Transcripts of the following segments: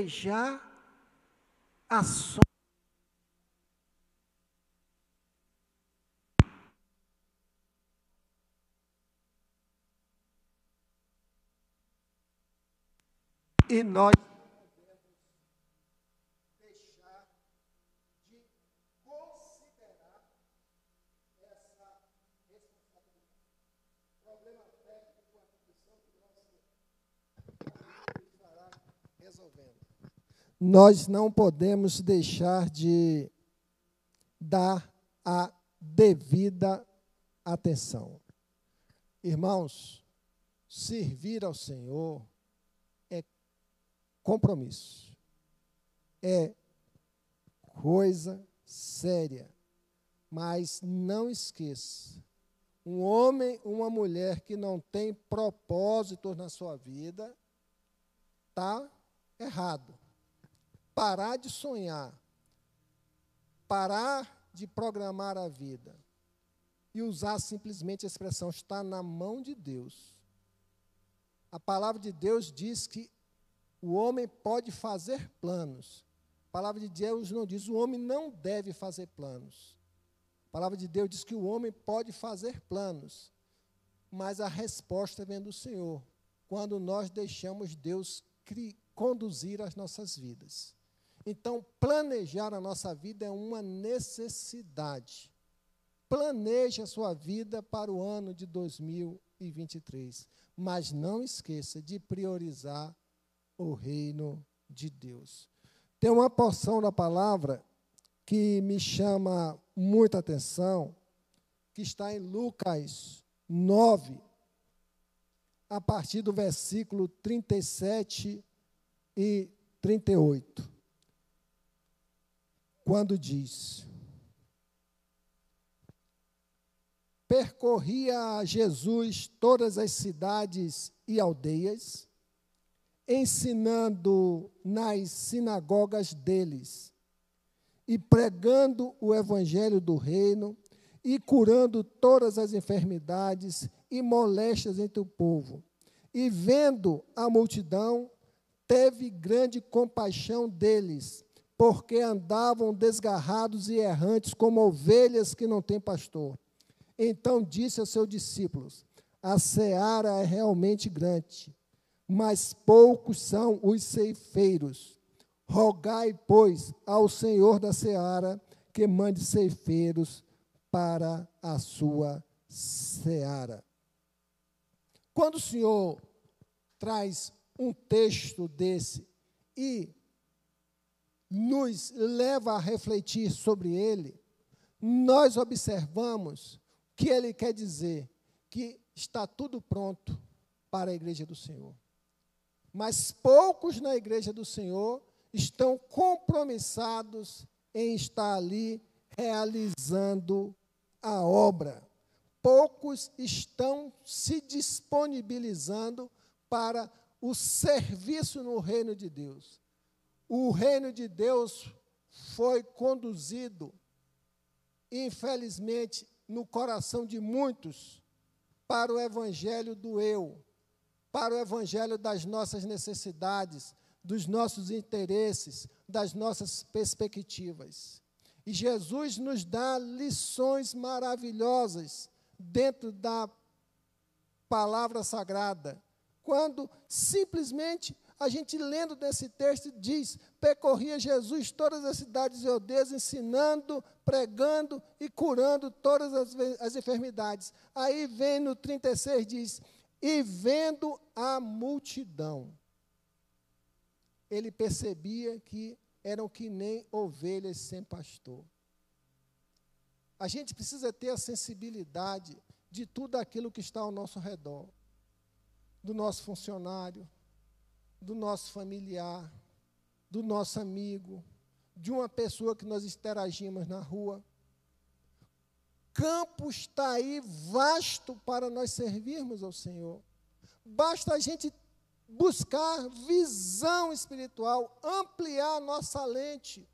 planejar ações. E nós deixar de considerar essa responsabilidade. Problema técnico, a condição que nosso estará resolvendo. Nós não podemos deixar de dar a devida atenção. Irmãos, servir ao Senhor compromisso. É coisa séria. Mas não esqueça: um homem, uma mulher que não tem propósitos na sua vida, está errado. Parar de sonhar, parar de programar a vida e usar simplesmente a expressão está na mão de Deus. A palavra de Deus diz que o homem pode fazer planos. A palavra de Deus não diz o homem não deve fazer planos. A palavra de Deus diz que o homem pode fazer planos, mas a resposta vem do Senhor, quando nós deixamos Deus conduzir as nossas vidas. Então, planejar a nossa vida é uma necessidade. Planeje a sua vida para o ano de 2023, mas não esqueça de priorizar o reino de Deus. Tem uma porção da palavra que me chama muita atenção, que está em Lucas 9, a partir do versículo 37 e 38. Quando diz: Percorria Jesus todas as cidades e aldeias, ensinando nas sinagogas deles e pregando o evangelho do reino e curando todas as enfermidades e moléstias entre o povo. E vendo a multidão, teve grande compaixão deles, porque andavam desgarrados e errantes como ovelhas que não têm pastor. Então disse aos seus discípulos: A seara é realmente grande, mas poucos são os ceifeiros. Rogai, pois, ao Senhor da seara que mande ceifeiros para a sua seara. Quando o Senhor traz um texto desse e nos leva a refletir sobre ele, nós observamos que ele quer dizer que está tudo pronto para a igreja do Senhor mas poucos na igreja do Senhor estão compromissados em estar ali realizando a obra. Poucos estão se disponibilizando para o serviço no reino de Deus. O reino de Deus foi conduzido, infelizmente, no coração de muitos para o evangelho do eu, para o evangelho das nossas necessidades, dos nossos interesses, das nossas perspectivas. E Jesus nos dá lições maravilhosas dentro da palavra sagrada, quando simplesmente a gente lendo desse texto diz: percorria Jesus todas as cidades e aldeias, ensinando, pregando e curando todas as, as enfermidades. Aí vem no 36 diz: e vendo a multidão, ele percebia que eram que nem ovelhas sem pastor. A gente precisa ter a sensibilidade de tudo aquilo que está ao nosso redor, do nosso funcionário, do nosso familiar, do nosso amigo, de uma pessoa que nós interagimos na rua campo está aí vasto para nós servirmos ao Senhor. Basta a gente buscar visão espiritual, ampliar nossa lente.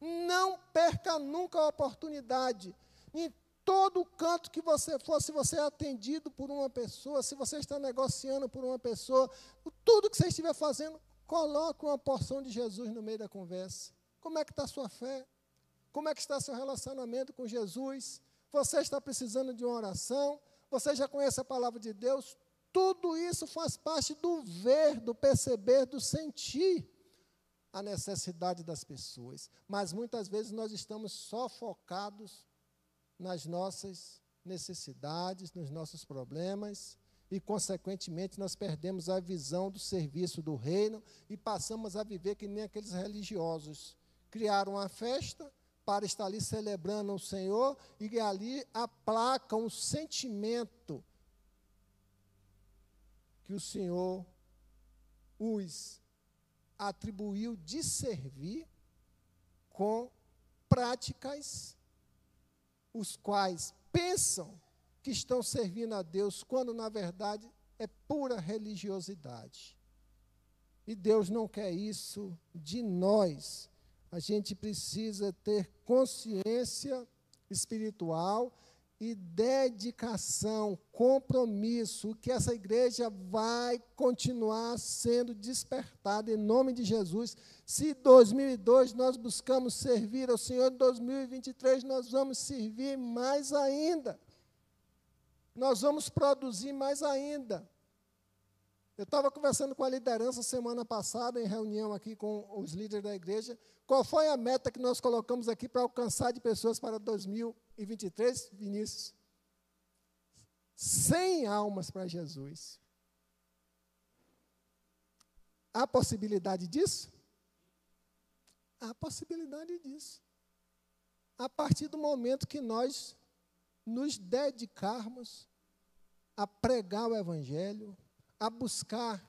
Não perca nunca a oportunidade. Em todo canto que você for, se você é atendido por uma pessoa, se você está negociando por uma pessoa, tudo que você estiver fazendo, Coloque uma porção de Jesus no meio da conversa. Como é que está a sua fé? Como é que está seu relacionamento com Jesus? Você está precisando de uma oração? Você já conhece a palavra de Deus? Tudo isso faz parte do ver, do perceber, do sentir a necessidade das pessoas. Mas muitas vezes nós estamos só focados nas nossas necessidades, nos nossos problemas, e, consequentemente, nós perdemos a visão do serviço do reino e passamos a viver que nem aqueles religiosos. Criaram uma festa para estar ali celebrando o Senhor e ali aplacam o sentimento que o Senhor os atribuiu de servir com práticas os quais pensam que estão servindo a Deus, quando na verdade é pura religiosidade. E Deus não quer isso de nós. A gente precisa ter consciência espiritual e dedicação, compromisso, que essa igreja vai continuar sendo despertada em nome de Jesus. Se em 2002 nós buscamos servir ao Senhor, em 2023 nós vamos servir mais ainda. Nós vamos produzir mais ainda. Eu estava conversando com a liderança semana passada, em reunião aqui com os líderes da igreja. Qual foi a meta que nós colocamos aqui para alcançar de pessoas para 2023, Vinícius? 100 almas para Jesus. Há possibilidade disso? Há possibilidade disso. A partir do momento que nós nos dedicarmos a pregar o Evangelho, a buscar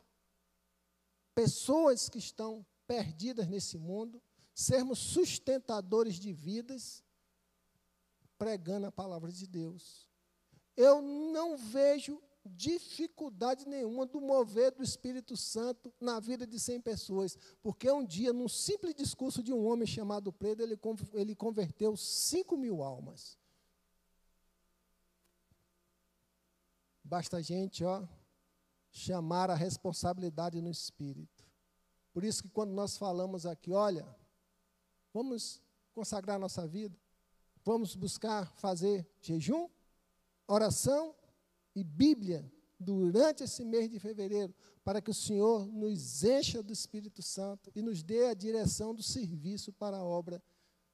pessoas que estão perdidas nesse mundo, sermos sustentadores de vidas, pregando a palavra de Deus. Eu não vejo dificuldade nenhuma do mover do Espírito Santo na vida de 100 pessoas, porque um dia, num simples discurso de um homem chamado Pedro, ele, ele converteu 5 mil almas. Basta a gente, ó, chamar a responsabilidade no espírito. Por isso que quando nós falamos aqui, olha, vamos consagrar nossa vida, vamos buscar fazer jejum, oração e Bíblia durante esse mês de fevereiro, para que o Senhor nos encha do Espírito Santo e nos dê a direção do serviço para a obra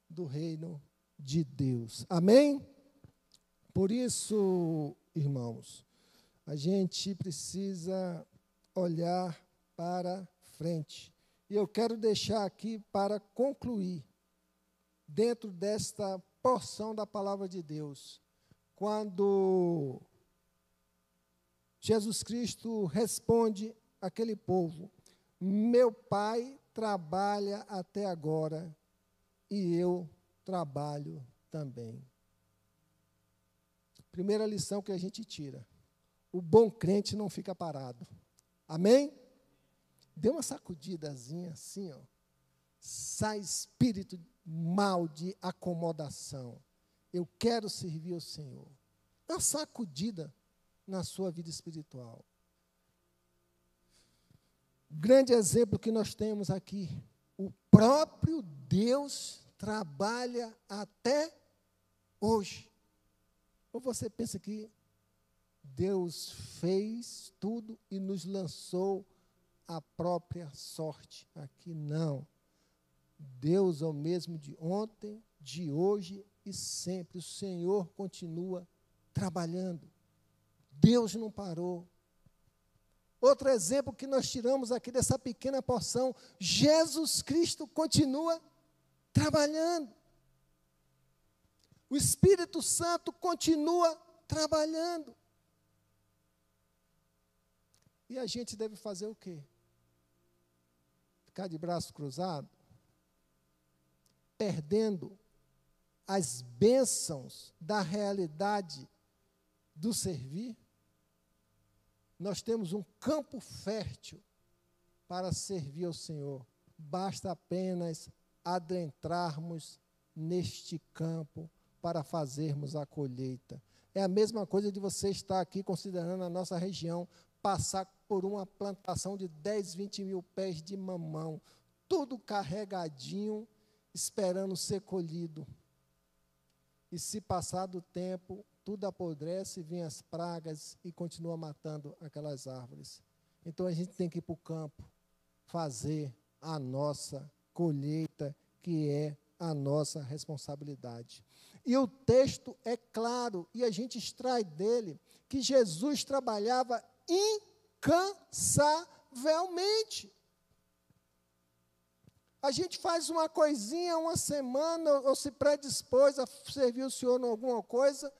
do reino de Deus. Amém? Por isso, irmãos, a gente precisa olhar para frente. E eu quero deixar aqui para concluir, dentro desta porção da palavra de Deus, quando Jesus Cristo responde àquele povo: Meu pai trabalha até agora e eu trabalho também. Primeira lição que a gente tira: o bom crente não fica parado. Amém? Dê uma sacudidazinha assim, ó. Sai espírito mal de acomodação. Eu quero servir ao Senhor. Uma sacudida na sua vida espiritual. Grande exemplo que nós temos aqui. O próprio Deus trabalha até hoje. Ou você pensa que Deus fez tudo e nos lançou a própria sorte. Aqui não. Deus é o mesmo de ontem, de hoje e sempre. O Senhor continua trabalhando. Deus não parou. Outro exemplo que nós tiramos aqui dessa pequena porção: Jesus Cristo continua trabalhando. O Espírito Santo continua trabalhando. E a gente deve fazer o quê? Ficar de braço cruzado? Perdendo as bênçãos da realidade do servir? Nós temos um campo fértil para servir ao Senhor. Basta apenas adentrarmos neste campo para fazermos a colheita. É a mesma coisa de você estar aqui considerando a nossa região passar por uma plantação de 10, 20 mil pés de mamão, tudo carregadinho, esperando ser colhido. E se passar do tempo, tudo apodrece, vêm as pragas e continua matando aquelas árvores. Então a gente tem que ir para o campo fazer a nossa colheita, que é a nossa responsabilidade. E o texto é claro, e a gente extrai dele que Jesus trabalhava incansavelmente. A gente faz uma coisinha uma semana, ou se predispôs a servir o Senhor em alguma coisa.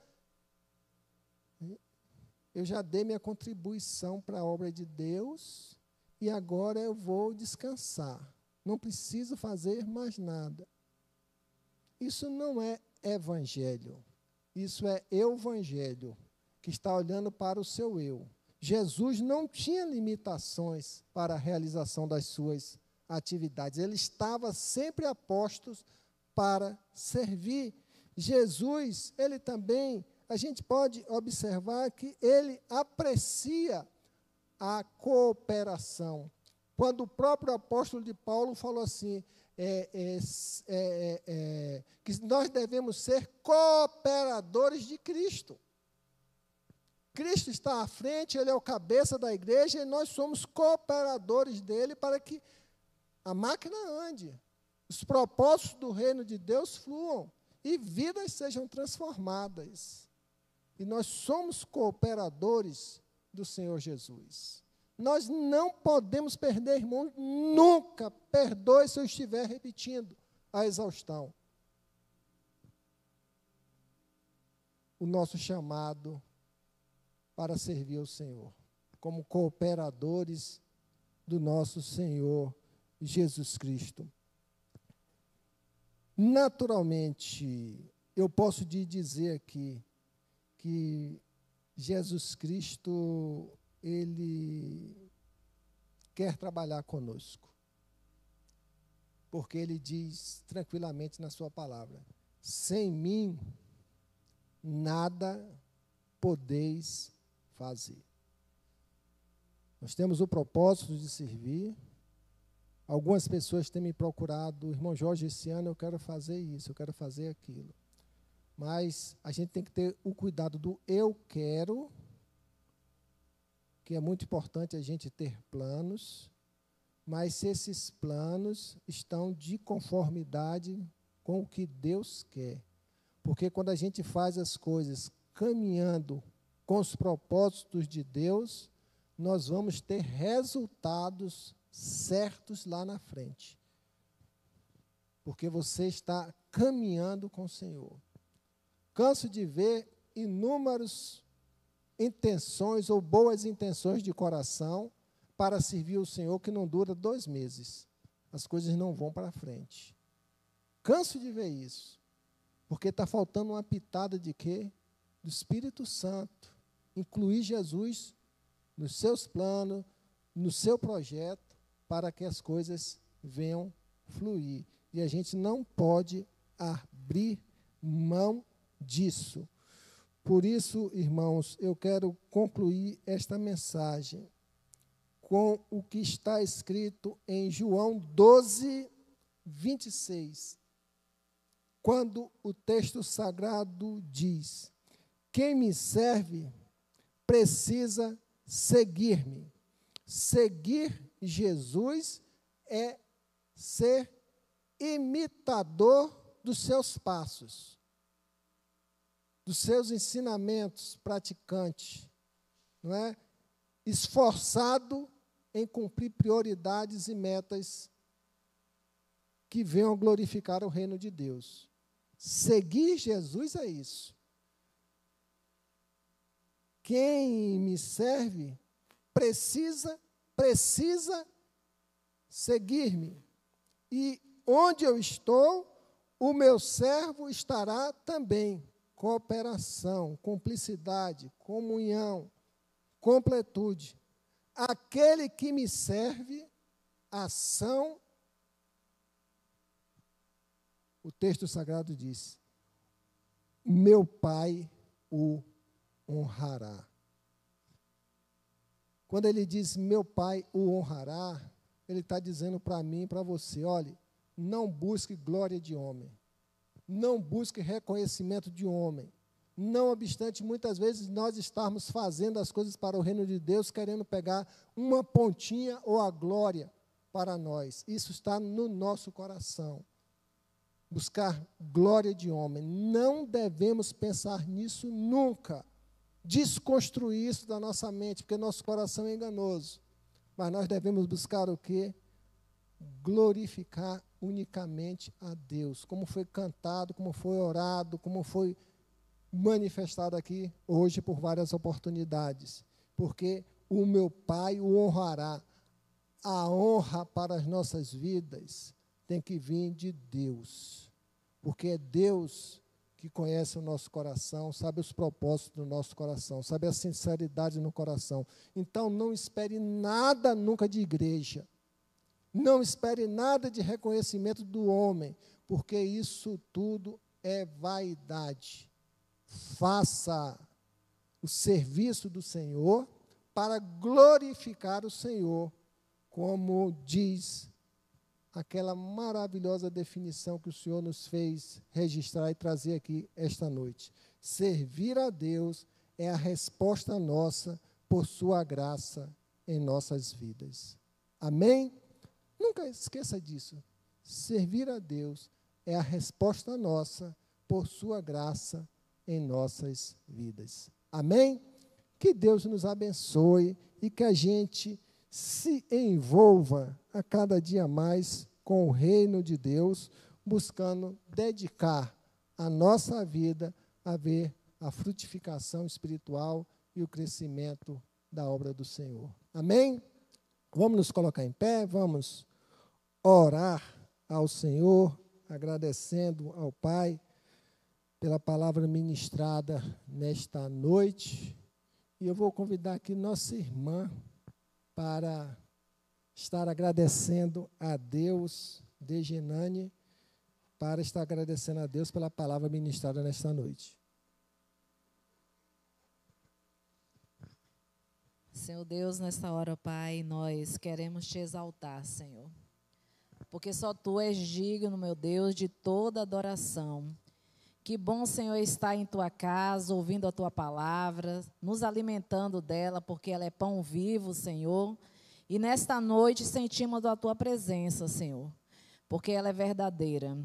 Eu já dei minha contribuição para a obra de Deus e agora eu vou descansar. Não preciso fazer mais nada. Isso não é evangelho. Isso é evangelho, que está olhando para o seu eu. Jesus não tinha limitações para a realização das suas atividades. Ele estava sempre a postos para servir. Jesus, ele também, a gente pode observar que ele aprecia a cooperação. Quando o próprio apóstolo de Paulo falou assim, é, é, é, é, que nós devemos ser cooperadores de Cristo. Cristo está à frente, ele é o cabeça da igreja e nós somos cooperadores dele para que a máquina ande, os propósitos do reino de Deus fluam e vidas sejam transformadas. E nós somos cooperadores do Senhor Jesus. Nós não podemos perder, irmão, nunca. Perdoe se eu estiver repetindo a exaustão. O nosso chamado para servir ao Senhor, como cooperadores do nosso Senhor Jesus Cristo. Naturalmente, eu posso te dizer aqui que Jesus Cristo, ele quer trabalhar conosco. Porque ele diz tranquilamente na sua palavra: sem mim nada podeis fazer. Nós temos o propósito de servir, Algumas pessoas têm me procurado, irmão Jorge, esse ano eu quero fazer isso, eu quero fazer aquilo. Mas a gente tem que ter o cuidado do eu quero, que é muito importante a gente ter planos, mas se esses planos estão de conformidade com o que Deus quer. Porque quando a gente faz as coisas caminhando com os propósitos de Deus, nós vamos ter resultados certos lá na frente. Porque você está caminhando com o Senhor. Canso de ver inúmeras intenções ou boas intenções de coração para servir o Senhor que não dura dois meses. As coisas não vão para frente. Canso de ver isso. Porque está faltando uma pitada de quê? Do Espírito Santo. Incluir Jesus nos seus planos, no seu projeto, para que as coisas venham fluir. E a gente não pode abrir mão disso. Por isso, irmãos, eu quero concluir esta mensagem com o que está escrito em João 12, 26. Quando o texto sagrado diz: Quem me serve precisa seguir-me. Seguir Jesus é ser imitador dos seus passos, dos seus ensinamentos praticantes, não é? Esforçado em cumprir prioridades e metas que venham glorificar o reino de Deus. Seguir Jesus é isso. Quem me serve precisa precisa seguir-me. E onde eu estou, o meu servo estará também. Cooperação, cumplicidade, comunhão, completude. Aquele que me serve, ação. O texto sagrado diz: Meu Pai o honrará. Quando ele diz, meu pai o honrará, ele está dizendo para mim e para você: olhe, não busque glória de homem, não busque reconhecimento de homem. Não obstante, muitas vezes nós estarmos fazendo as coisas para o reino de Deus, querendo pegar uma pontinha ou a glória para nós. Isso está no nosso coração. Buscar glória de homem. Não devemos pensar nisso nunca. Desconstruir isso da nossa mente, porque nosso coração é enganoso. Mas nós devemos buscar o quê? Glorificar unicamente a Deus, como foi cantado, como foi orado, como foi manifestado aqui hoje por várias oportunidades. Porque o meu Pai o honrará. A honra para as nossas vidas tem que vir de Deus. Porque é Deus que conhece o nosso coração, sabe os propósitos do nosso coração, sabe a sinceridade no coração. Então não espere nada nunca de igreja. Não espere nada de reconhecimento do homem, porque isso tudo é vaidade. Faça o serviço do Senhor para glorificar o Senhor, como diz aquela maravilhosa definição que o Senhor nos fez registrar e trazer aqui esta noite. Servir a Deus é a resposta nossa por Sua graça em nossas vidas. Amém? Nunca esqueça disso. Servir a Deus é a resposta nossa por Sua graça em nossas vidas. Amém? Que Deus nos abençoe e que a gente se envolva a cada dia mais com o reino de Deus, buscando dedicar a nossa vida a ver a frutificação espiritual e o crescimento da obra do Senhor. Amém? Vamos nos colocar em pé, vamos orar ao Senhor, agradecendo ao Pai pela palavra ministrada nesta noite. E eu vou convidar aqui nossa irmã para estar agradecendo a Deus, Degenane, para estar agradecendo a Deus pela palavra ministrada nesta noite. Senhor Deus, nesta hora, Pai, nós queremos te exaltar, Senhor. Porque só tu és digno, meu Deus, de toda adoração. Que bom, Senhor, estar em tua casa, ouvindo a tua palavra, nos alimentando dela, porque ela é pão vivo, Senhor. E nesta noite sentimos a tua presença, Senhor, porque ela é verdadeira.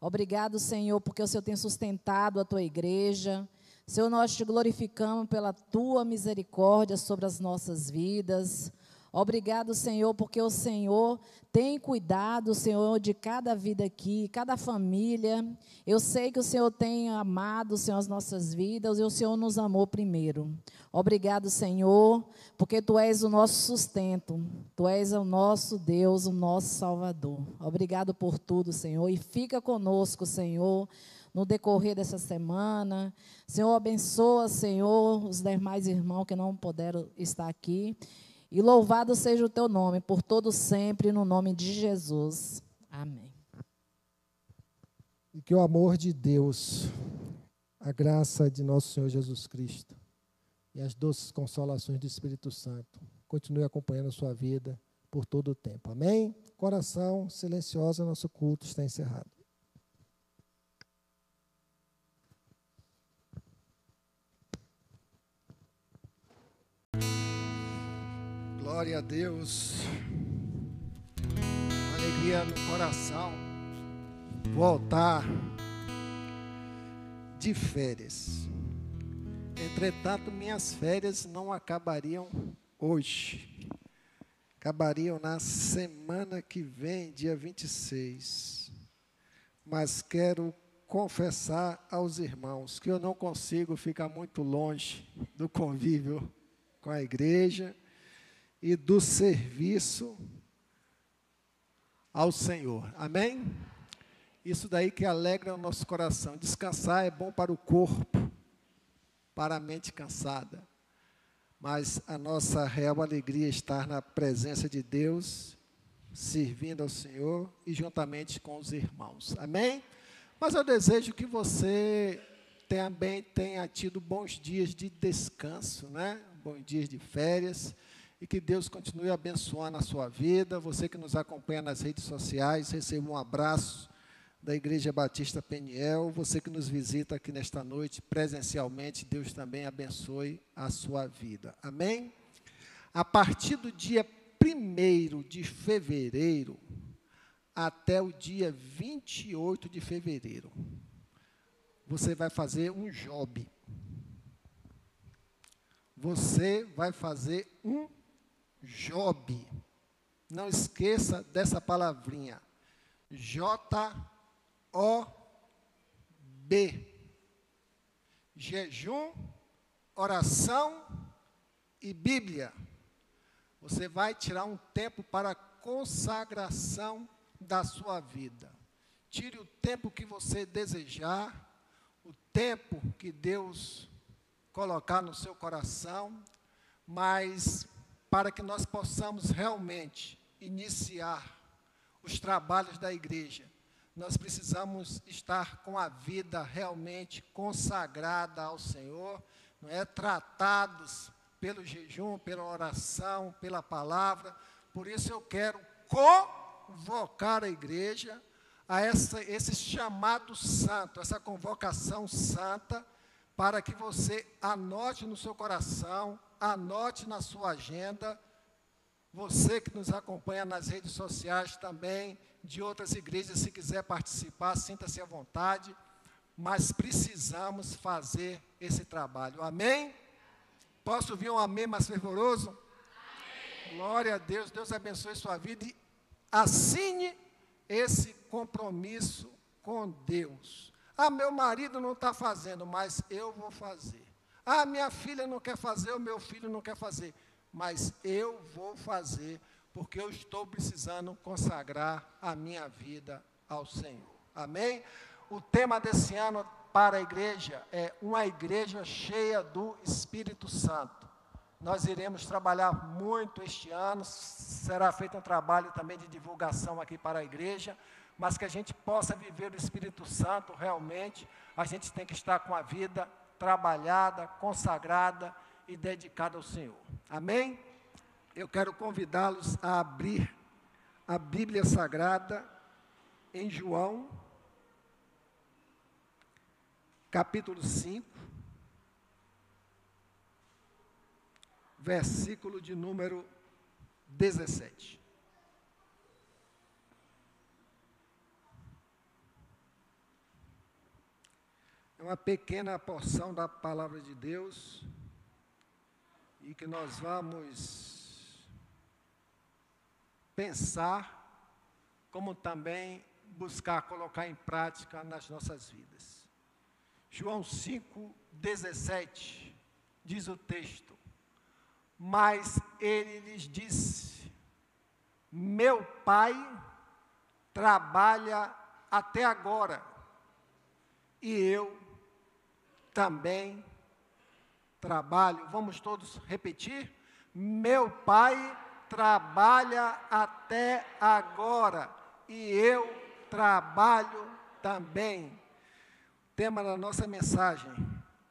Obrigado, Senhor, porque o Senhor tem sustentado a tua igreja. Senhor, nós te glorificamos pela tua misericórdia sobre as nossas vidas. Obrigado, Senhor, porque o Senhor tem cuidado, Senhor, de cada vida aqui, cada família. Eu sei que o Senhor tem amado, Senhor, as nossas vidas e o Senhor nos amou primeiro. Obrigado, Senhor, porque Tu és o nosso sustento, Tu és o nosso Deus, o nosso Salvador. Obrigado por tudo, Senhor, e fica conosco, Senhor no decorrer dessa semana. Senhor, abençoa, Senhor, os demais irmãos que não puderam estar aqui. E louvado seja o teu nome por todo sempre, no nome de Jesus. Amém. E que o amor de Deus, a graça de nosso Senhor Jesus Cristo e as doces consolações do Espírito Santo continue acompanhando a sua vida por todo o tempo. Amém? Coração silencioso, nosso culto está encerrado. Glória a Deus. Alegria no coração. Voltar de férias. Entretanto, minhas férias não acabariam hoje. Acabariam na semana que vem, dia 26. Mas quero confessar aos irmãos que eu não consigo ficar muito longe do convívio com a igreja e do serviço ao Senhor. Amém? Isso daí que alegra o nosso coração. Descansar é bom para o corpo, para a mente cansada. Mas a nossa real alegria é estar na presença de Deus, servindo ao Senhor e juntamente com os irmãos. Amém? Mas eu desejo que você também tenha tido bons dias de descanso, né? Bons dias de férias e que Deus continue abençoando a sua vida. Você que nos acompanha nas redes sociais, receba um abraço da Igreja Batista Peniel. Você que nos visita aqui nesta noite presencialmente, Deus também abençoe a sua vida. Amém? A partir do dia 1 de fevereiro até o dia 28 de fevereiro, você vai fazer um job. Você vai fazer um job. Não esqueça dessa palavrinha. J-O-B. Jejum, oração e Bíblia. Você vai tirar um tempo para consagração da sua vida. Tire o tempo que você desejar o tempo que Deus colocar no seu coração, mas para que nós possamos realmente iniciar os trabalhos da igreja, nós precisamos estar com a vida realmente consagrada ao Senhor, não é tratados pelo jejum, pela oração, pela palavra. Por isso eu quero convocar a igreja a essa, esse chamado santo, essa convocação santa, para que você anote no seu coração, anote na sua agenda. Você que nos acompanha nas redes sociais também, de outras igrejas, se quiser participar, sinta-se à vontade, mas precisamos fazer esse trabalho. Amém? Posso ouvir um amém mais fervoroso? Amém. Glória a Deus, Deus abençoe sua vida e assine esse compromisso com Deus. Ah, meu marido não está fazendo, mas eu vou fazer. Ah, minha filha não quer fazer, o meu filho não quer fazer, mas eu vou fazer, porque eu estou precisando consagrar a minha vida ao Senhor. Amém? O tema desse ano para a igreja é uma igreja cheia do Espírito Santo. Nós iremos trabalhar muito este ano, será feito um trabalho também de divulgação aqui para a igreja, mas que a gente possa viver o Espírito Santo realmente, a gente tem que estar com a vida trabalhada, consagrada e dedicada ao Senhor. Amém? Eu quero convidá-los a abrir a Bíblia Sagrada em João, capítulo 5. versículo de número 17. É uma pequena porção da palavra de Deus e que nós vamos pensar, como também buscar colocar em prática nas nossas vidas. João 5, 17, diz o texto: mas ele lhes disse: Meu pai trabalha até agora, e eu também trabalho. Vamos todos repetir? Meu pai trabalha até agora, e eu trabalho também. Tema da nossa mensagem: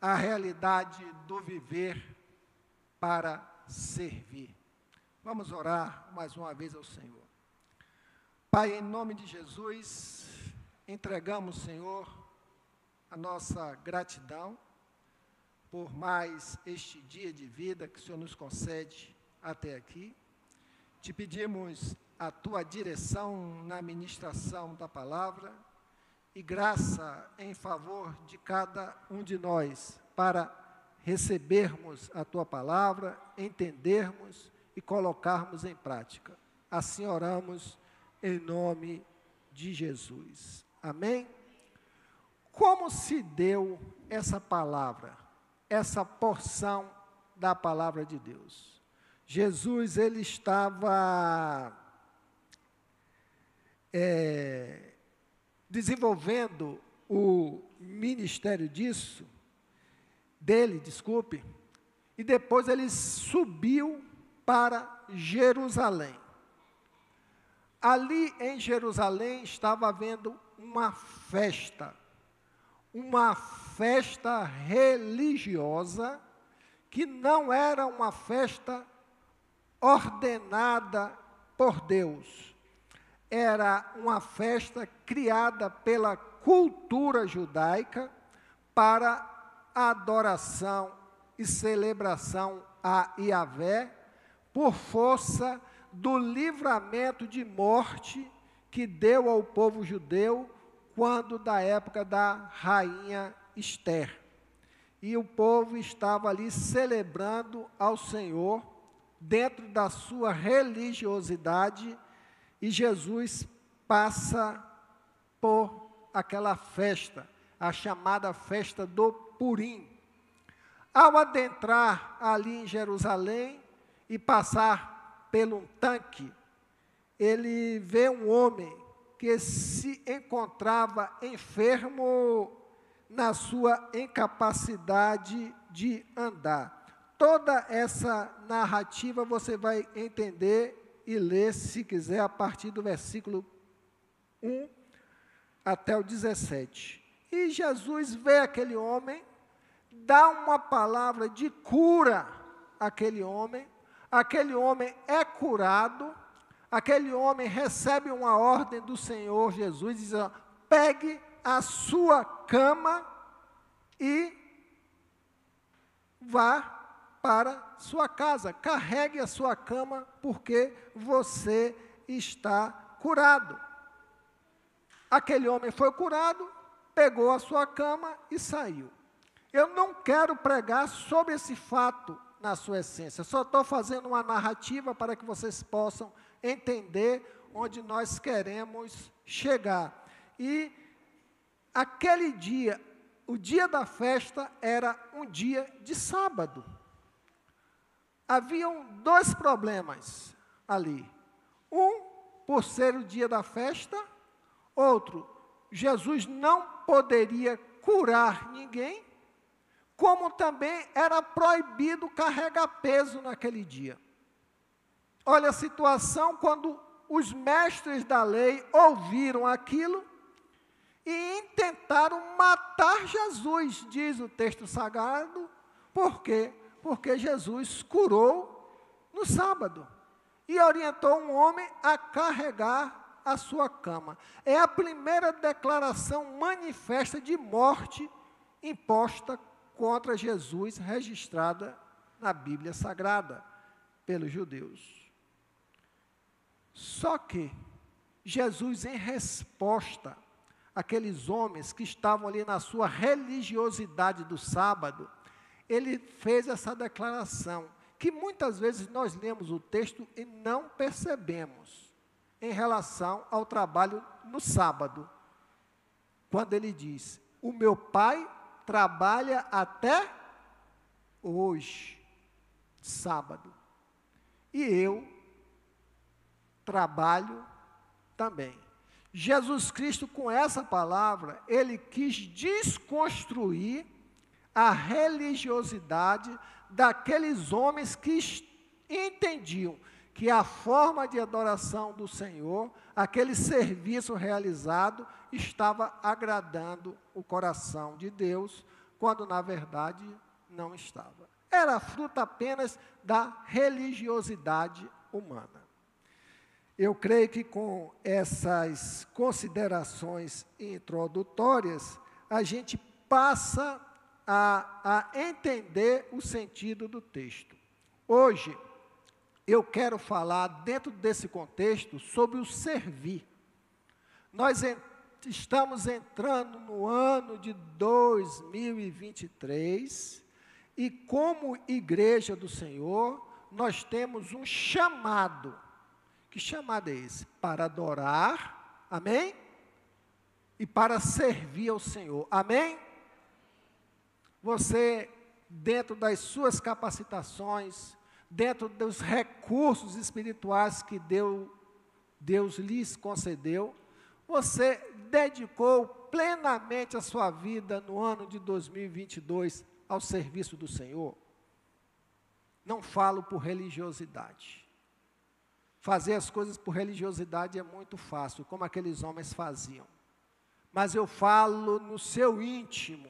a realidade do viver para servir. Vamos orar mais uma vez ao Senhor. Pai, em nome de Jesus, entregamos, Senhor, a nossa gratidão por mais este dia de vida que o Senhor nos concede até aqui. Te pedimos a tua direção na ministração da palavra e graça em favor de cada um de nós para recebermos a tua palavra, entendermos e colocarmos em prática. Assim oramos em nome de Jesus. Amém? Como se deu essa palavra, essa porção da palavra de Deus? Jesus, ele estava é, desenvolvendo o ministério disso dele, desculpe, e depois ele subiu para Jerusalém. Ali em Jerusalém estava havendo uma festa, uma festa religiosa, que não era uma festa ordenada por Deus. Era uma festa criada pela cultura judaica para adoração e celebração a Yahvé, por força do livramento de morte que deu ao povo judeu quando da época da rainha Esther. E o povo estava ali celebrando ao Senhor dentro da sua religiosidade e Jesus passa por aquela festa, a chamada festa do Purim. Ao adentrar ali em Jerusalém e passar pelo tanque, ele vê um homem que se encontrava enfermo na sua incapacidade de andar. Toda essa narrativa você vai entender e ler, se quiser, a partir do versículo 1 até o 17. E Jesus vê aquele homem, dá uma palavra de cura àquele homem, aquele homem é curado, aquele homem recebe uma ordem do Senhor Jesus, diz: pegue a sua cama e vá para sua casa. Carregue a sua cama, porque você está curado. Aquele homem foi curado, pegou a sua cama e saiu. Eu não quero pregar sobre esse fato na sua essência, só estou fazendo uma narrativa para que vocês possam entender onde nós queremos chegar. E aquele dia, o dia da festa era um dia de sábado. Haviam dois problemas ali. Um, por ser o dia da festa, outro, Jesus não poderia curar ninguém, como também era proibido carregar peso naquele dia. Olha a situação quando os mestres da lei ouviram aquilo e intentaram matar Jesus, diz o texto sagrado. Por quê? Porque Jesus curou no sábado e orientou um homem a carregar a sua cama. É a primeira declaração manifesta de morte imposta contra Jesus, registrada na Bíblia Sagrada pelos judeus. Só que Jesus, em resposta àqueles homens que estavam ali na sua religiosidade do sábado, ele fez essa declaração, que muitas vezes nós lemos o texto e não percebemos, em relação ao trabalho no sábado. Quando ele diz: O meu pai trabalha até hoje, sábado, e eu trabalho também. Jesus Cristo, com essa palavra, ele quis desconstruir a religiosidade daqueles homens que entendiam que a forma de adoração do Senhor, aquele serviço realizado, estava agradando o coração de Deus, quando na verdade não estava. Era fruto apenas da religiosidade humana. Eu creio que com essas considerações introdutórias, a gente passa a, a entender o sentido do texto. Hoje, eu quero falar, dentro desse contexto, sobre o servir. Nós en estamos entrando no ano de 2023 e, como igreja do Senhor, nós temos um chamado que chamado é esse? Para adorar, amém? E para servir ao Senhor, amém? Você, dentro das suas capacitações, dentro dos recursos espirituais que Deus, Deus lhes concedeu, você dedicou plenamente a sua vida no ano de 2022 ao serviço do Senhor? Não falo por religiosidade. Fazer as coisas por religiosidade é muito fácil, como aqueles homens faziam. Mas eu falo no seu íntimo,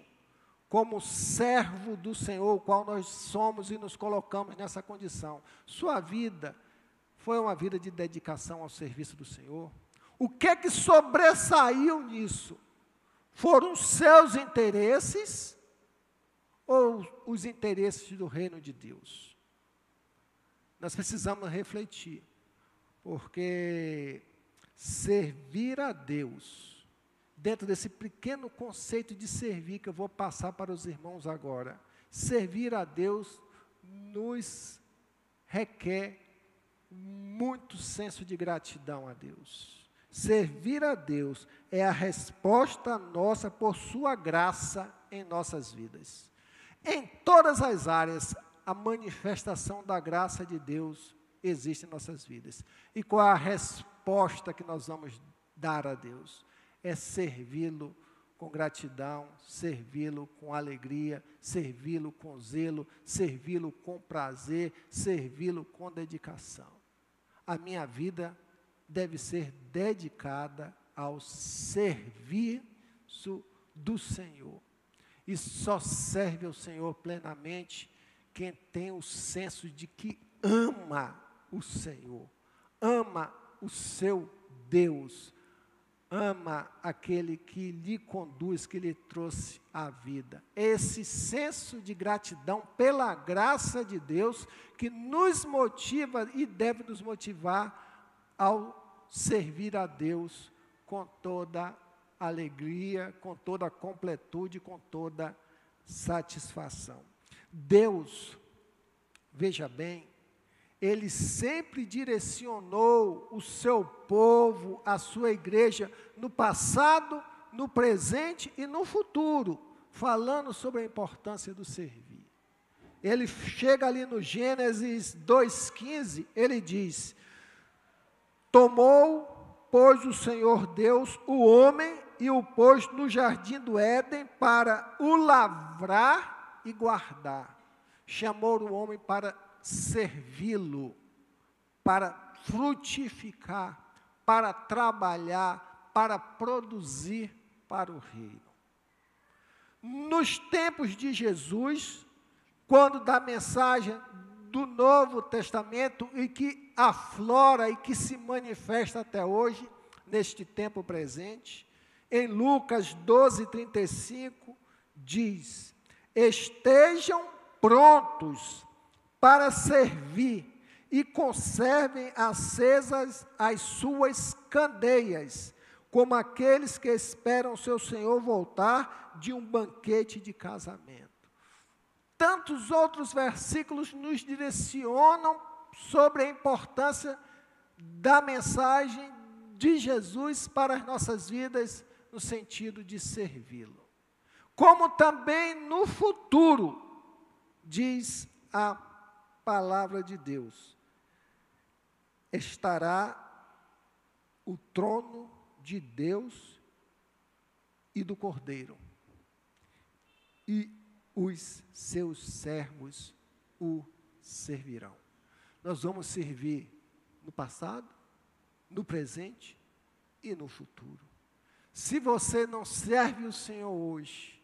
como servo do Senhor, o qual nós somos e nos colocamos nessa condição. Sua vida foi uma vida de dedicação ao serviço do Senhor. O que é que sobressaiu nisso? Foram seus interesses ou os interesses do reino de Deus? Nós precisamos refletir, porque servir a Deus dentro desse pequeno conceito de servir que eu vou passar para os irmãos agora. Servir a Deus nos requer muito senso de gratidão a Deus. Servir a Deus é a resposta nossa por Sua graça em nossas vidas. Em todas as áreas, a manifestação da graça de Deus existe em nossas vidas. E qual a resposta que nós vamos dar a Deus? é servi-lo com gratidão, servi-lo com alegria, servi-lo com zelo, servi-lo com prazer, servi-lo com dedicação. A minha vida deve ser dedicada ao serviço do Senhor. E só serve ao Senhor plenamente quem tem o senso de que ama o Senhor, ama o seu Deus, ama aquele que lhe conduz, que lhe trouxe a vida. Esse senso de gratidão pela graça de Deus que nos motiva e deve nos motivar ao servir a Deus com toda alegria, com toda completude, com toda satisfação. Deus, veja bem, ele sempre direcionou o seu povo, a sua igreja, no passado, no presente e no futuro, falando sobre a importância do servir. Ele chega ali no Gênesis 2,15, ele diz: Tomou, pois, o Senhor Deus o homem e o pôs no jardim do Éden para o lavrar e guardar. Chamou o homem para servi-lo, para frutificar, para trabalhar, para produzir para o reino. Nos tempos de Jesus, quando da mensagem do Novo Testamento e que aflora e que se manifesta até hoje, neste tempo presente, em Lucas 12, 35, diz: Estejam prontos para servir e conservem acesas as suas candeias, como aqueles que esperam seu Senhor voltar de um banquete de casamento. Tantos outros versículos nos direcionam sobre a importância da mensagem de Jesus para as nossas vidas, no sentido de servi-lo. Como também no futuro, diz a palavra de Deus, estará o trono de Deus e do Cordeiro, e os seus servos o servirão. Nós vamos servir no passado, no presente e no futuro. Se você não serve o Senhor hoje,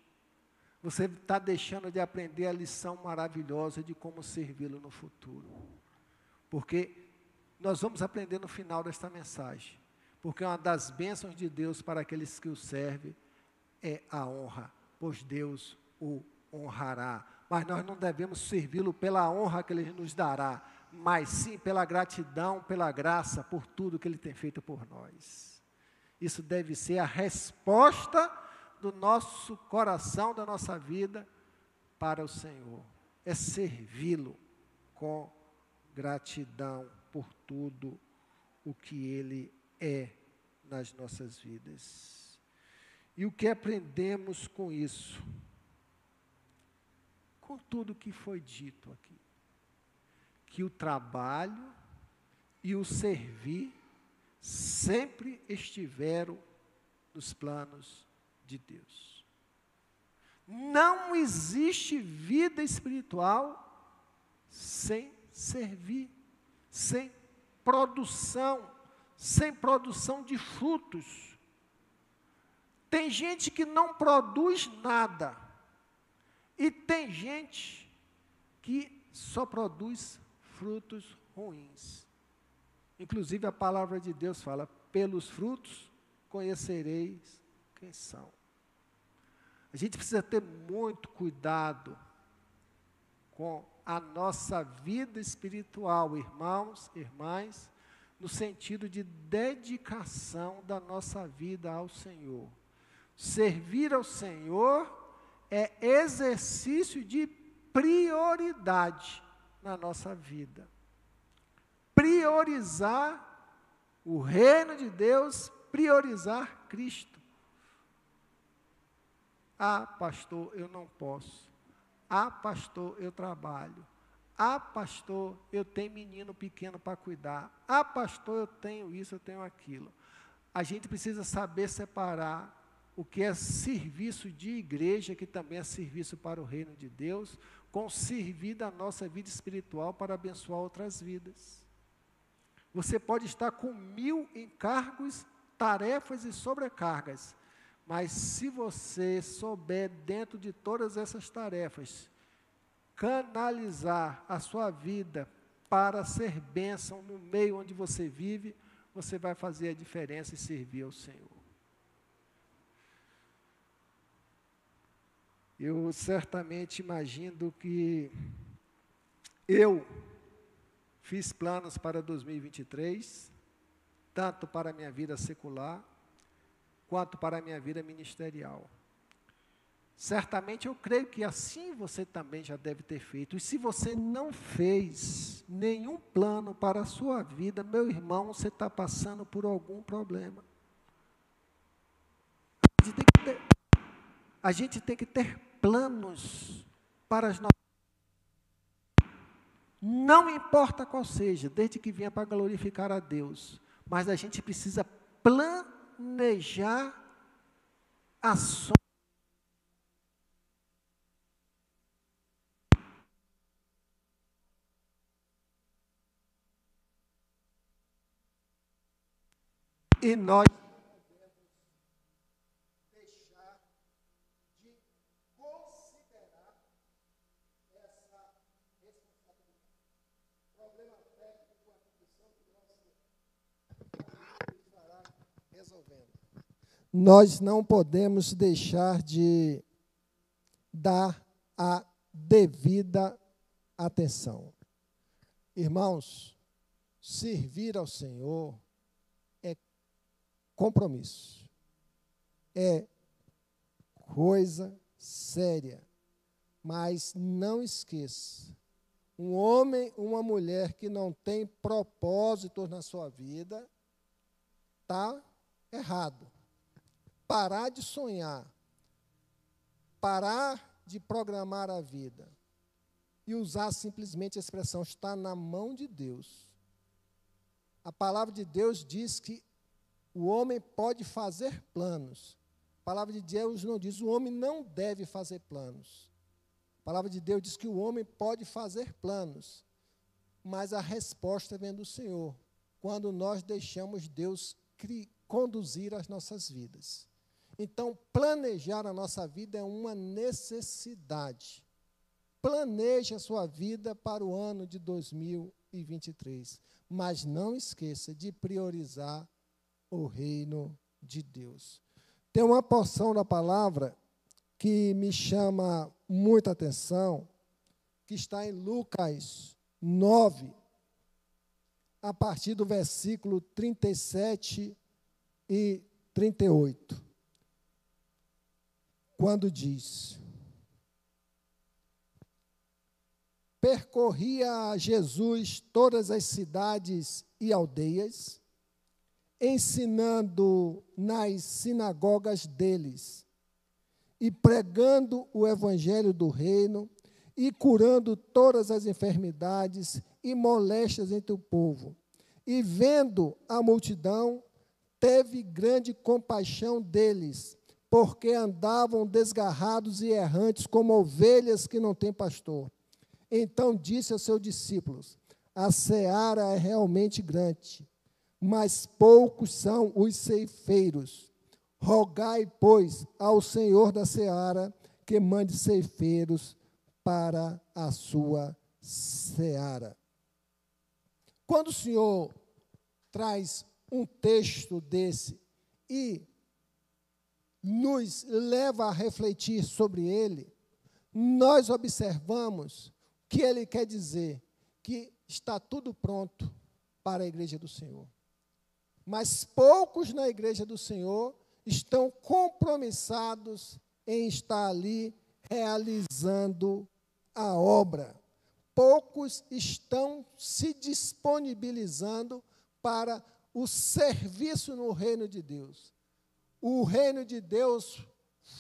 você está deixando de aprender a lição maravilhosa de como servi-lo no futuro. Porque nós vamos aprender no final desta mensagem. Porque uma das bênçãos de Deus para aqueles que o servem é a honra, pois Deus o honrará. Mas nós não devemos servi-lo pela honra que ele nos dará, mas sim pela gratidão, pela graça, por tudo que ele tem feito por nós. Isso deve ser a resposta do nosso coração, da nossa vida para o Senhor. É servi-lo com gratidão por tudo o que Ele é nas nossas vidas. E o que aprendemos com isso? Com tudo que foi dito aqui. Que o trabalho e o servir sempre estiveram nos planos de Deus. Não existe vida espiritual sem servir, sem produção, sem produção de frutos. Tem gente que não produz nada, E tem gente que só produz frutos ruins. Inclusive a palavra de Deus fala: pelos frutos conhecereis são. A gente precisa ter muito cuidado com a nossa vida espiritual, irmãos, irmãs, no sentido de dedicação da nossa vida ao Senhor. Servir ao Senhor é exercício de prioridade na nossa vida. Priorizar o reino de Deus, priorizar Cristo. Ah, pastor, eu não posso. Ah, pastor, eu trabalho. Ah, pastor, eu tenho menino pequeno para cuidar. Ah, pastor, eu tenho isso, eu tenho aquilo. A gente precisa saber separar o que é serviço de igreja, que também é serviço para o reino de Deus, com servir da nossa vida espiritual para abençoar outras vidas. Você pode estar com mil encargos, tarefas e sobrecargas, mas se você souber, dentro de todas essas tarefas, canalizar a sua vida para ser bênção no meio onde você vive, você vai fazer a diferença e servir ao Senhor. Eu certamente imagino que eu fiz planos para 2023, tanto para a minha vida secular, quanto para a minha vida ministerial. Certamente eu creio que assim você também já deve ter feito. E se você não fez nenhum plano para a sua vida, meu irmão, você está passando por algum problema. A gente tem que ter, a gente tem que ter planos para as nossas. Não importa qual seja, desde que venha para glorificar a Deus. Mas a gente precisa planejar planejar ações. E nós nós não podemos deixar de dar a devida atenção. Irmãos, servir ao Senhor é compromisso, é coisa séria. Mas não esqueça, um homem, uma mulher que não tem propósito na sua vida, está errado parar de sonhar, parar de programar a vida e usar simplesmente a expressão está na mão de Deus. A palavra de Deus diz que o homem pode fazer planos. A palavra de Deus não diz o homem não deve fazer planos. A palavra de Deus diz que o homem pode fazer planos, mas a resposta vem do Senhor, quando nós deixamos Deus conduzir as nossas vidas. Então, planejar a nossa vida é uma necessidade. Planeje a sua vida para o ano de 2023, mas não esqueça de priorizar o reino de Deus. Tem uma porção da palavra que me chama muita atenção, que está em Lucas 9, a partir do versículo 37 e 38 quando diz: Percorria Jesus todas as cidades e aldeias, ensinando nas sinagogas deles, e pregando o evangelho do reino, e curando todas as enfermidades e moléstias entre o povo. E vendo a multidão, teve grande compaixão deles porque andavam desgarrados e errantes como ovelhas que não têm pastor. Então disse aos seus discípulos: A seara é realmente grande, mas poucos são os ceifeiros. Rogai, pois, ao Senhor da seara que que mande ceifeiros para a sua seara. Quando o Senhor traz um texto desse e nos leva a refletir sobre ele, nós observamos que ele quer dizer que está tudo pronto para a igreja do Senhor. Mas poucos na igreja do Senhor estão compromissados em estar ali realizando a obra. Poucos estão se disponibilizando para o serviço no reino de Deus. O reino de Deus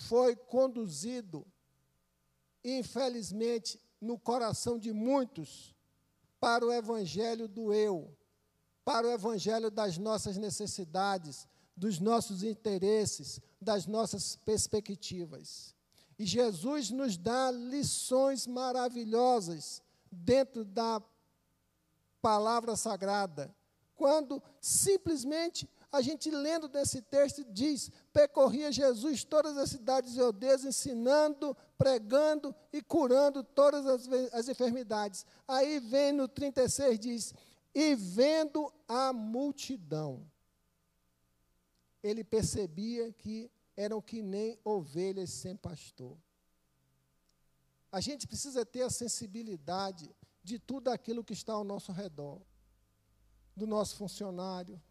foi conduzido, infelizmente, no coração de muitos para o evangelho do eu, para o evangelho das nossas necessidades, dos nossos interesses, das nossas perspectivas. E Jesus nos dá lições maravilhosas dentro da palavra sagrada, quando simplesmente a gente lendo desse texto diz: percorria Jesus todas as cidades e aldeias, ensinando, pregando e curando todas as, as enfermidades. Aí vem no 36, diz: e vendo a multidão ele percebia que eram que nem ovelhas sem pastor. A gente precisa ter a sensibilidade de tudo aquilo que está ao nosso redor, do nosso funcionário,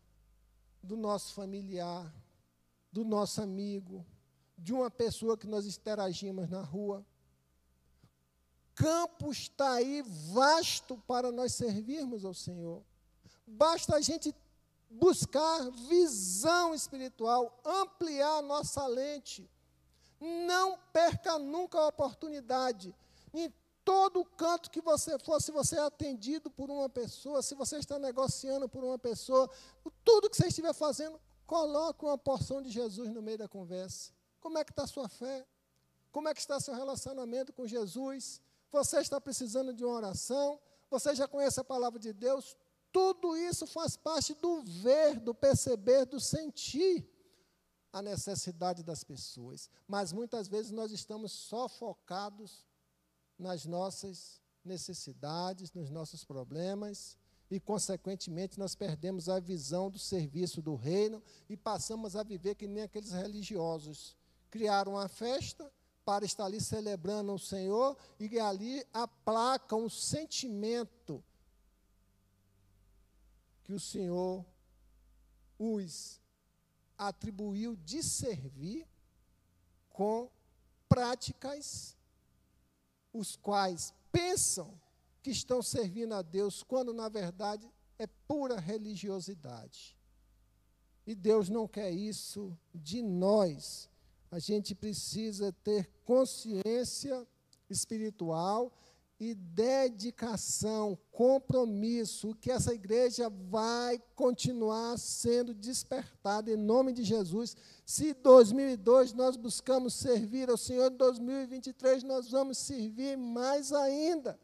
do nosso familiar, do nosso amigo, de uma pessoa que nós interagimos na rua. Campo está aí vasto para nós servirmos ao Senhor. Basta a gente buscar visão espiritual, ampliar nossa lente. Não perca nunca a oportunidade. Em todo canto que você for, se você é atendido por uma pessoa, se você está negociando por uma pessoa, tudo que você estiver fazendo, coloque uma porção de Jesus no meio da conversa. Como é que está a sua fé? Como é que está seu relacionamento com Jesus? Você está precisando de uma oração? Você já conhece a palavra de Deus? Tudo isso faz parte do ver, do perceber, do sentir a necessidade das pessoas. Mas muitas vezes nós estamos só focados nas nossas necessidades, nos nossos problemas, e, consequentemente, nós perdemos a visão do serviço do reino e passamos a viver que nem aqueles religiosos. Criaram uma festa para estar ali celebrando o Senhor e ali aplacam o sentimento que o Senhor os atribuiu de servir com práticas os quais pensam que estão servindo a Deus, quando na verdade é pura religiosidade. E Deus não quer isso de nós. A gente precisa ter consciência espiritual e dedicação, compromisso, que essa igreja vai continuar sendo despertada em nome de Jesus. Se em 2002 nós buscamos servir ao Senhor, em 2023 nós vamos servir mais ainda.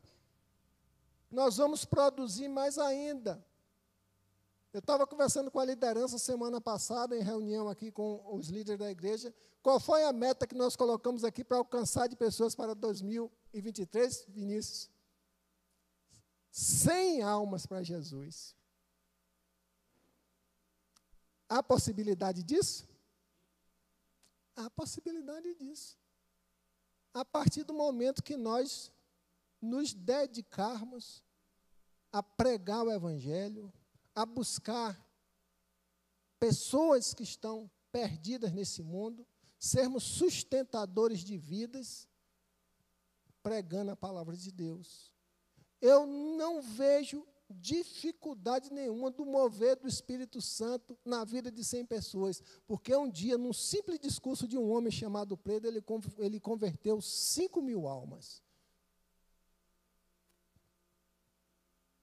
Nós vamos produzir mais ainda. Eu estava conversando com a liderança semana passada, em reunião aqui com os líderes da igreja. Qual foi a meta que nós colocamos aqui para alcançar de pessoas para 2023, Vinícius? 100 almas para Jesus. Há possibilidade disso? Há possibilidade disso. A partir do momento que nós nos dedicarmos a pregar o Evangelho, a buscar pessoas que estão perdidas nesse mundo, sermos sustentadores de vidas, pregando a palavra de Deus. Eu não vejo dificuldade nenhuma do mover do Espírito Santo na vida de 100 pessoas, porque um dia, num simples discurso de um homem chamado Pedro, ele, ele converteu 5 mil almas.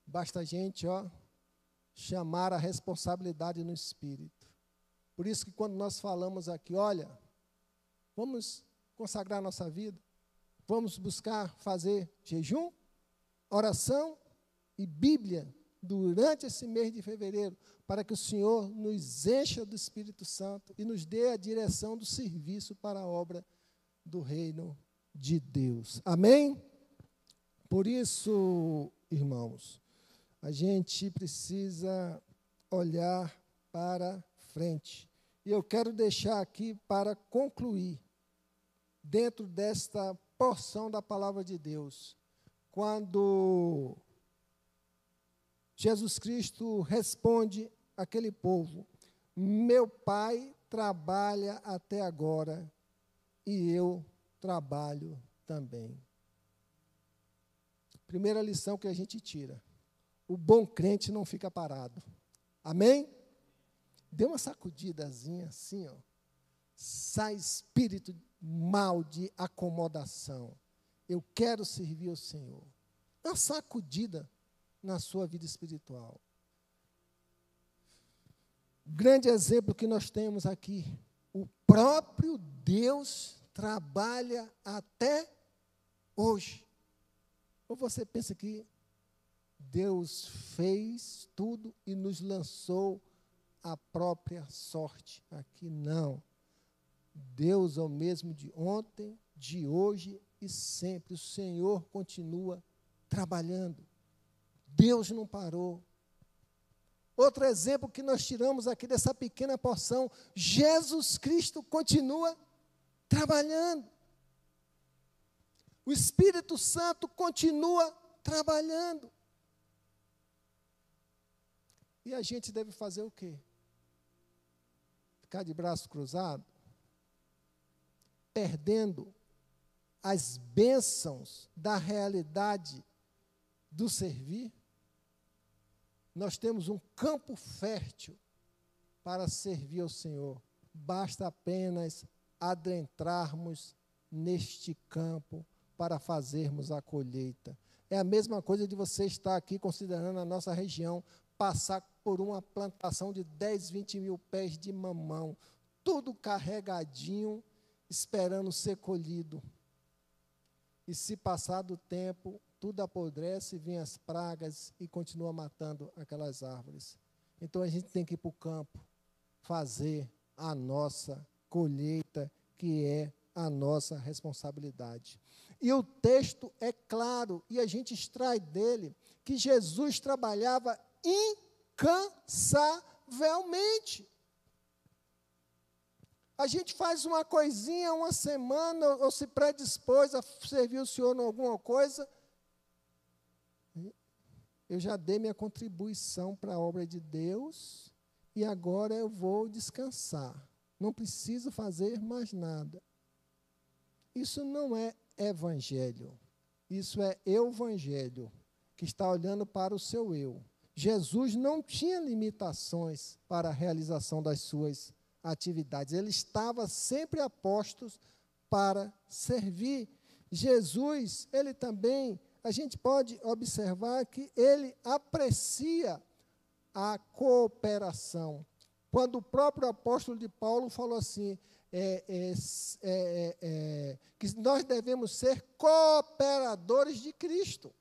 Basta a gente, ó, chamar a responsabilidade no espírito. Por isso que quando nós falamos aqui, olha, vamos consagrar nossa vida, vamos buscar fazer jejum, oração e Bíblia durante esse mês de fevereiro, para que o Senhor nos encha do Espírito Santo e nos dê a direção do serviço para a obra do reino de Deus. Amém? Por isso, irmãos, a gente precisa olhar para frente. E eu quero deixar aqui para concluir, dentro desta porção da palavra de Deus, quando Jesus Cristo responde àquele povo: Meu pai trabalha até agora e eu trabalho também. Primeira lição que a gente tira: o bom crente não fica parado. Amém? Dê uma sacudidazinha assim, ó. Sai espírito mal de acomodação. Eu quero servir ao Senhor. Uma sacudida na sua vida espiritual. Grande exemplo que nós temos aqui. O próprio Deus trabalha até hoje. Ou você pensa que Deus fez tudo e nos lançou a própria sorte? Aqui não. Deus é o mesmo de ontem, de hoje e sempre. O Senhor continua trabalhando. Deus não parou. Outro exemplo que nós tiramos aqui dessa pequena porção: Jesus Cristo continua trabalhando. O Espírito Santo continua trabalhando. E a gente deve fazer o quê? Ficar de braço cruzado? Perdendo as bênçãos da realidade do servir? Nós temos um campo fértil para servir ao Senhor. Basta apenas adentrarmos neste campo para fazermos a colheita. É a mesma coisa de você estar aqui considerando a nossa região, passar por uma plantação de 10, 20 mil pés de mamão, tudo carregadinho, esperando ser colhido. E se passar do tempo, tudo apodrece, vêm as pragas e continua matando aquelas árvores. Então a gente tem que ir para o campo, fazer a nossa colheita, que é a nossa responsabilidade. E o texto é claro, e a gente extrai dele que Jesus trabalhava incansavelmente. A gente faz uma coisinha uma semana, ou se predispôs a servir o Senhor em alguma coisa, eu já dei minha contribuição para a obra de Deus e agora eu vou descansar. Não preciso fazer mais nada. Isso não é evangelho. Isso é evangelho, que está olhando para o seu eu. Jesus não tinha limitações para a realização das suas atividades. Ele estava sempre a postos para servir. Jesus, ele também a gente pode observar que ele aprecia a cooperação. Quando o próprio apóstolo de Paulo falou assim, é, é, é, é, que nós devemos ser cooperadores de Cristo.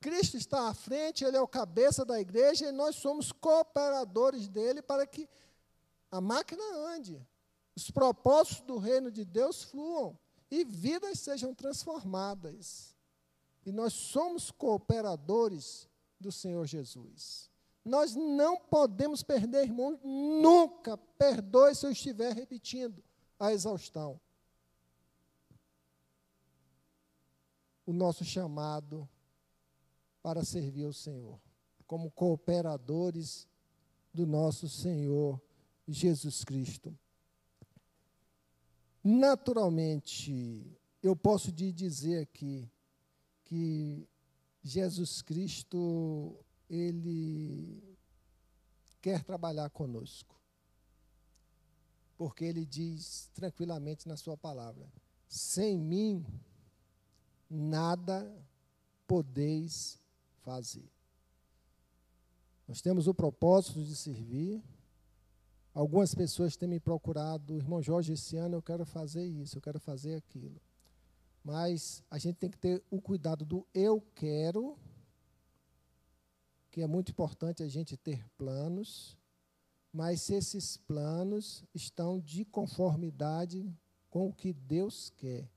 Cristo está à frente, ele é o cabeça da igreja e nós somos cooperadores dele para que a máquina ande, os propósitos do reino de Deus fluam e vidas sejam transformadas. E nós somos cooperadores do Senhor Jesus. Nós não podemos perder, irmãos, nunca. Perdoe se eu estiver repetindo a exaustão. O nosso chamado para servir ao Senhor, como cooperadores do nosso Senhor Jesus Cristo. Naturalmente, eu posso te dizer aqui que Jesus Cristo, ele quer trabalhar conosco. Porque ele diz tranquilamente na sua palavra: sem mim nada podeis fazer. Nós temos o propósito de servir. Algumas pessoas têm me procurado, irmão Jorge, esse ano eu quero fazer isso, eu quero fazer aquilo. Mas a gente tem que ter o cuidado do eu quero, que é muito importante a gente ter planos, mas se esses planos estão de conformidade com o que Deus quer.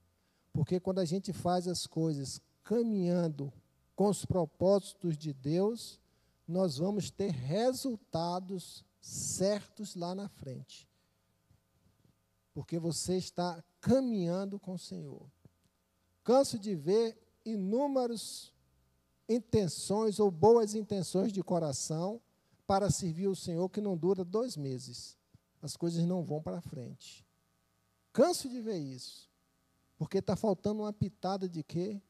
Porque quando a gente faz as coisas caminhando com os propósitos de Deus, nós vamos ter resultados certos lá na frente. Porque você está caminhando com o Senhor. Canso de ver inúmeras intenções ou boas intenções de coração para servir o Senhor que não dura dois meses. As coisas não vão para frente. Canso de ver isso. Porque está faltando uma pitada de quê?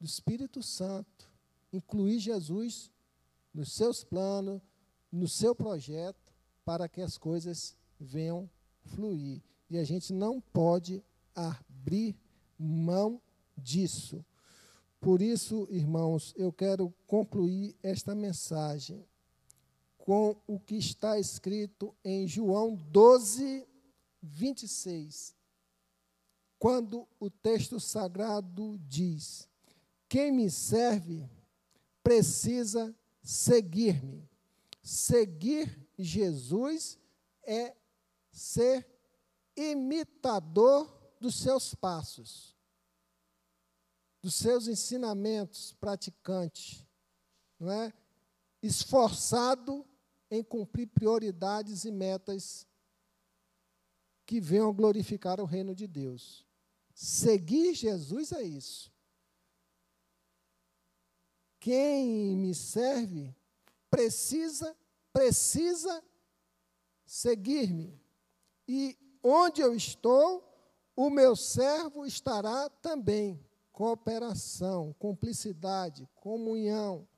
Do Espírito Santo. Incluir Jesus nos seus planos, no seu projeto, para que as coisas venham fluir. E a gente não pode abrir mão disso. Por isso, irmãos, eu quero concluir esta mensagem com o que está escrito em João 12, 26. Quando o texto sagrado diz: Quem me serve precisa seguir-me. Seguir Jesus é ser imitador dos seus passos, dos seus ensinamentos praticantes, não é? Esforçado em cumprir prioridades e metas que venham glorificar o reino de Deus. Seguir Jesus é isso. Quem me serve precisa precisa seguir-me. E onde eu estou, o meu servo estará também. Cooperação, cumplicidade, comunhão,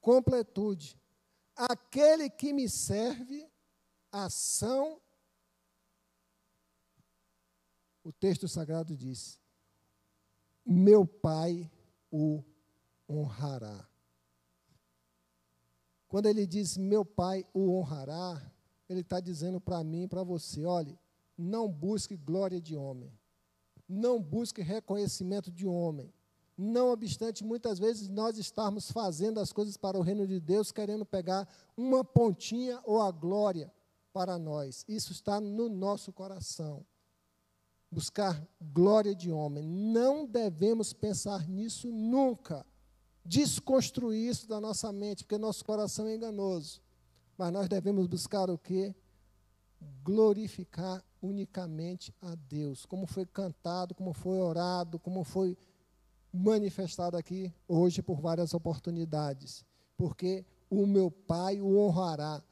completude. Aquele que me serve, ação. O texto sagrado diz: Meu Pai o honrará. Quando ele diz, meu pai o honrará, ele está dizendo para mim e para você: olhe, não busque glória de homem, não busque reconhecimento de homem. Não obstante, muitas vezes nós estarmos fazendo as coisas para o reino de Deus, querendo pegar uma pontinha ou a glória para nós. Isso está no nosso coração. Buscar glória de homem. Não devemos pensar nisso nunca desconstruir isso da nossa mente, porque nosso coração é enganoso. Mas nós devemos buscar o quê? Glorificar unicamente a Deus, como foi cantado, como foi orado, como foi manifestado aqui hoje por várias oportunidades. Porque o meu Pai o honrará.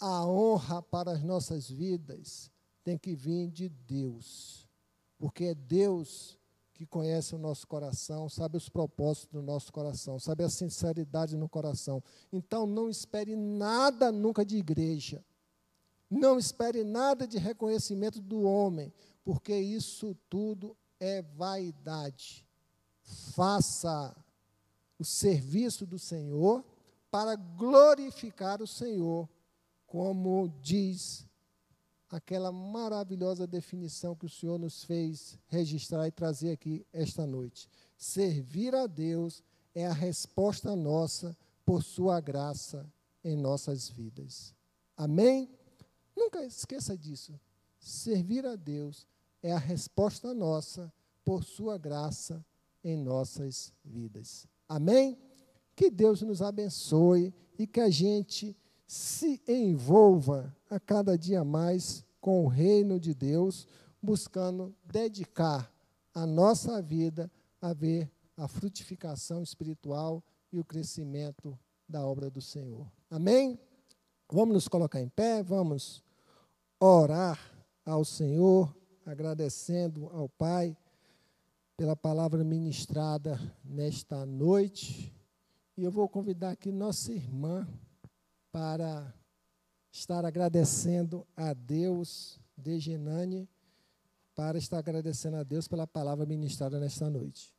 A honra para as nossas vidas tem que vir de Deus. Porque é Deus que conhece o nosso coração, sabe os propósitos do nosso coração, sabe a sinceridade no coração. Então, não espere nada nunca de igreja. Não espere nada de reconhecimento do homem, porque isso tudo é vaidade. Faça o serviço do Senhor para glorificar o Senhor, como diz aquela maravilhosa definição que o Senhor nos fez registrar e trazer aqui esta noite. Servir a Deus é a resposta nossa por Sua graça em nossas vidas. Amém? Nunca esqueça disso. Servir a Deus é a resposta nossa por Sua graça em nossas vidas. Amém? Que Deus nos abençoe e que a gente se envolva a cada dia mais com o reino de Deus, buscando dedicar a nossa vida a ver a frutificação espiritual e o crescimento da obra do Senhor. Amém? Vamos nos colocar em pé, vamos orar ao Senhor, agradecendo ao Pai pela palavra ministrada nesta noite. E eu vou convidar aqui nossa irmã para estar agradecendo a Deus, de Genane, para estar agradecendo a Deus pela palavra ministrada nesta noite.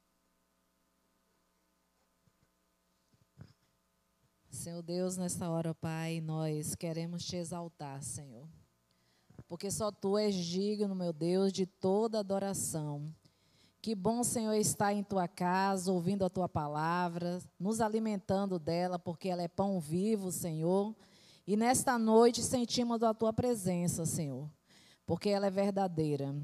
Senhor Deus, nesta hora, Pai, nós queremos te exaltar, Senhor. Porque só tu és digno, meu Deus, de toda adoração. Que bom, Senhor, estar em tua casa, ouvindo a tua palavra, nos alimentando dela, porque ela é pão vivo, Senhor. E nesta noite sentimos a tua presença, Senhor, porque ela é verdadeira.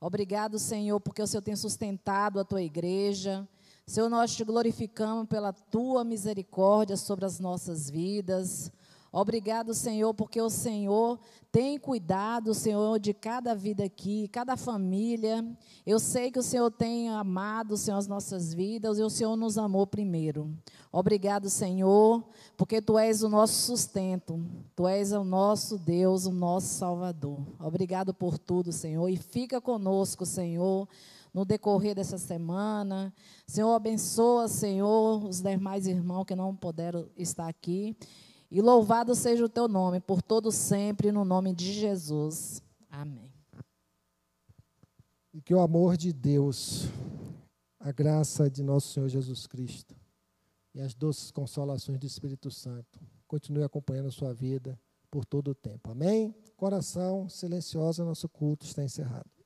Obrigado, Senhor, porque o Senhor tem sustentado a tua igreja. Senhor, nós te glorificamos pela tua misericórdia sobre as nossas vidas. Obrigado, Senhor, porque o Senhor tem cuidado, Senhor, de cada vida aqui, cada família. Eu sei que o Senhor tem amado, Senhor, as nossas vidas e o Senhor nos amou primeiro. Obrigado, Senhor, porque Tu és o nosso sustento, Tu és o nosso Deus, o nosso Salvador. Obrigado por tudo, Senhor, e fica conosco, Senhor no decorrer dessa semana. Senhor, abençoa, Senhor, os demais irmãos que não puderam estar aqui. E louvado seja o teu nome por todo sempre, no nome de Jesus. Amém. E que o amor de Deus, a graça de nosso Senhor Jesus Cristo e as doces consolações do Espírito Santo continue acompanhando a sua vida por todo o tempo. Amém? Coração silencioso, nosso culto está encerrado.